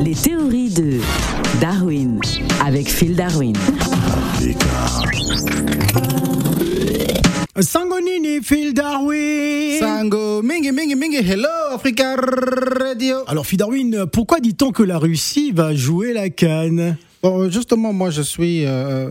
Les théories de Darwin avec Phil Darwin. Sangonini, Phil Darwin. Sango, mingi, mingi, mingi, hello Africa Radio. Alors, Phil Darwin, pourquoi dit-on que la Russie va jouer la canne? Bon, justement, moi je suis euh,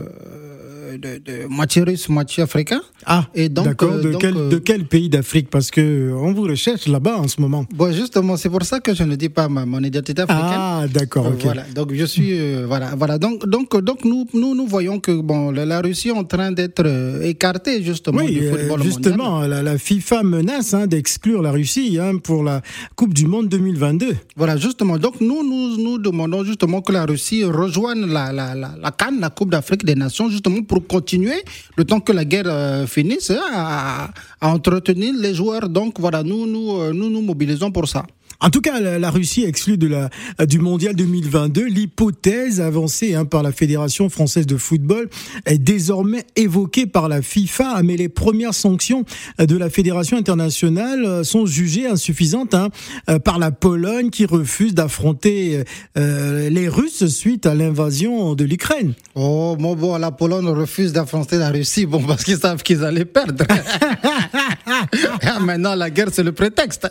de, de moitié russe, moitié africain. Ah, Et donc, d'accord. euh, de, donc, quel, euh, de quel pays d'Afrique? Parce que euh, on vous recherche là-bas en ce moment. Bon, justement, c'est pour ça que je ne dis pas ma, mon identité africaine. Ah, d'accord, Euh, ok. Voilà, donc je suis euh, voilà, voilà. Donc donc donc nous nous nous voyons que bon la, la Russie est en train d'être euh, écartée justement Oui, du euh, football mondial. justement, la, la FIFA menace hein, d'exclure la Russie hein, pour la Coupe du Monde 2022. Voilà, justement. Donc, nous, nous, nous demandons justement que la Russie rejoigne la, la, la, la Cannes, la Coupe d'Afrique des Nations, justement pour continuer, le temps que la guerre euh, finisse, hein, à, entretenir les joueurs. Donc, voilà, nous, nous, euh, nous, nous mobilisons pour ça. En tout cas, la, la Russie exclue de la, du Mondial 2022. L'hypothèse avancée hein, par la Fédération française de football est désormais évoquée par la FIFA, mais les premières sanctions de la Fédération internationale euh, sont jugées insuffisantes hein, euh, par la Pologne qui refuse d'affronter euh, les Russes suite à l'invasion de l'Ukraine. Oh, bon, bon, la Pologne refuse d'affronter la Russie, bon, parce qu'ils savent qu'ils allaient perdre. Ah, Maintenant, la guerre, c'est le prétexte.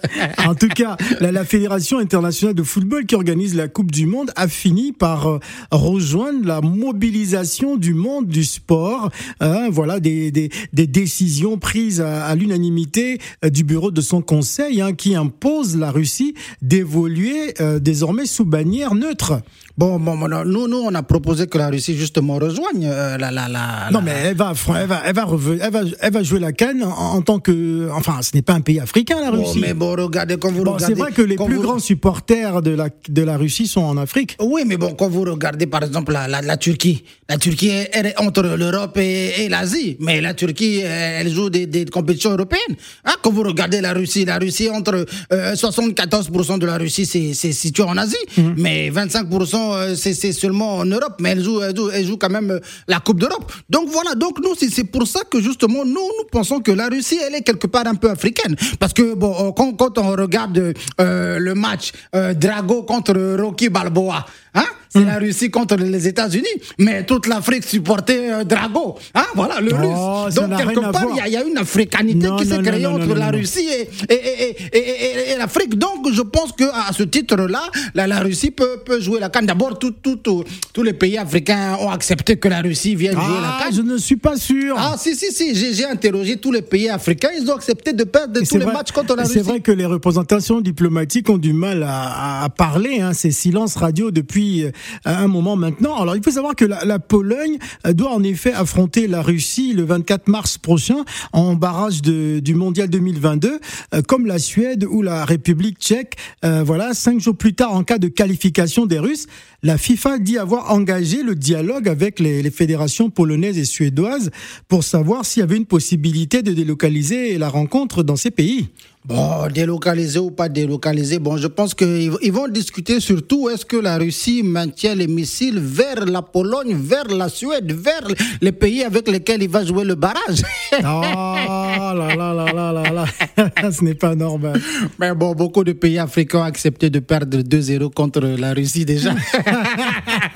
En tout cas, la, la Fédération internationale de football qui organise la Coupe du Monde a fini par euh, rejoindre la mobilisation du monde du sport. Hein, voilà des, des, des décisions prises à, à l'unanimité euh, du bureau de son conseil hein, qui impose la Russie d'évoluer euh, désormais sous bannière neutre. Bon, bon, bon, non, nous, nous, on a proposé que la Russie, justement, rejoigne euh, la, la, la, Non mais elle va, elle va, elle va, elle va, elle va jouer la canne en, en tant que, enfin, ce n'est pas un pays africain la Russie. mais bon, regardez, quand vous Bon, regardez. c'est vrai que les plus vous- grands supporters de la, de la Russie sont en Afrique. Oui, mais bon, quand vous regardez par exemple la, la, la Turquie, la Turquie est, elle est entre l'Europe et, et l'Asie, mais la Turquie, euh, elle joue des, des compétitions européennes. Hein, quand vous regardez la Russie, la Russie entre euh, 74% de la Russie c'est situé en Asie, mais 25% euh, c'est seulement en Europe, mais elle joue, elle joue, elle joue quand même euh, la Coupe d'Europe. Donc voilà, donc nous c'est c'est pour ça que justement nous nous pensons que la Russie elle est quelque part un peu africaine, parce que bon euh, quand, quand on regarde euh, le match euh, Drago contre Rocky Balboa. Hein? C'est la Russie contre les États-Unis, mais toute l'Afrique supportait euh, Drago. Hein? Voilà, le Oh, russe. Donc, quelque part, il y, a- il y a une africanité Non, qui s'est créée non, non, entre la. Russie et, et, et, et, et- et l'Afrique. Donc, je pense que à ce titre-là, la, la Russie peut, peut jouer la canne. D'abord, tout, tout, tout- tous les pays africains ont accepté que la Russie vienne jouer la Ah, canne. je ne suis pas sûr. Ah, si, si, si, j'ai interrogé tous les pays africains. Ils ont accepté de perdre tous les vrai- matchs contre la et C'est Russie. vrai que les représentations diplomatiques ont du mal à, à parler, hein, ces silences radio depuis euh, un moment maintenant. Alors il faut savoir que la, la Pologne euh, doit en effet affronter la Russie le 24 mars prochain en barrage de- du Mondial 2022, euh, comme la Suède ou la République tchèque. Euh, voilà, cinq jours plus tard, en cas de qualification des Russes, la FIFA dit avoir engagé le dialogue avec les, les fédérations polonaises et suédoises pour savoir s'il y avait une possibilité de délocaliser la rencontre dans ces pays. Bon, délocalisé ou pas délocalisé, bon, je pense qu'ils ils vont discuter surtout est-ce que la Russie maintient les missiles vers la Pologne, vers la Suède, vers les pays avec lesquels il va jouer le barrage? Oh là là là là là là, ce n'est pas normal. Mais bon, beaucoup de pays africains ont accepté de perdre 2-0 contre la Russie déjà.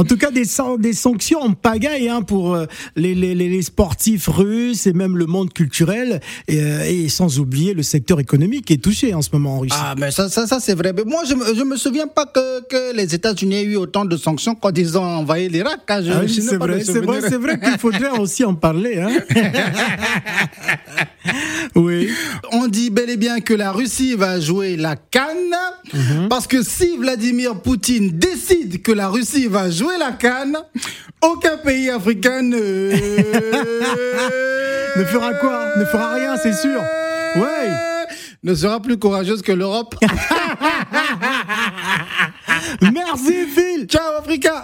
En tout cas, des, des sanctions en pagaille hein, pour euh, les, les, les les sportifs russes et même le monde culturel, et, euh, et sans oublier le secteur économique qui est touché en ce moment en Russie. Ah, mais ça, ça, ça c'est vrai. Mais moi, je je me souviens pas que, que les États-Unis aient eu autant de sanctions quand ils ont envahi l'Irak. hein. Ah c'est vrai, c'est vrai, vrai qu'il faudrait aussi en parler. Hein. oui. On dit bel et bien que la Russie va jouer la canne, Mhm. parce que si Vladimir Poutine décide que la Russie va jouer la canne, aucun pays africain ne... Ne fera quoi? Ne fera rien, c'est sûr. Ouais. Ne sera plus courageuse que l'Europe. Merci Phil. Ciao Africa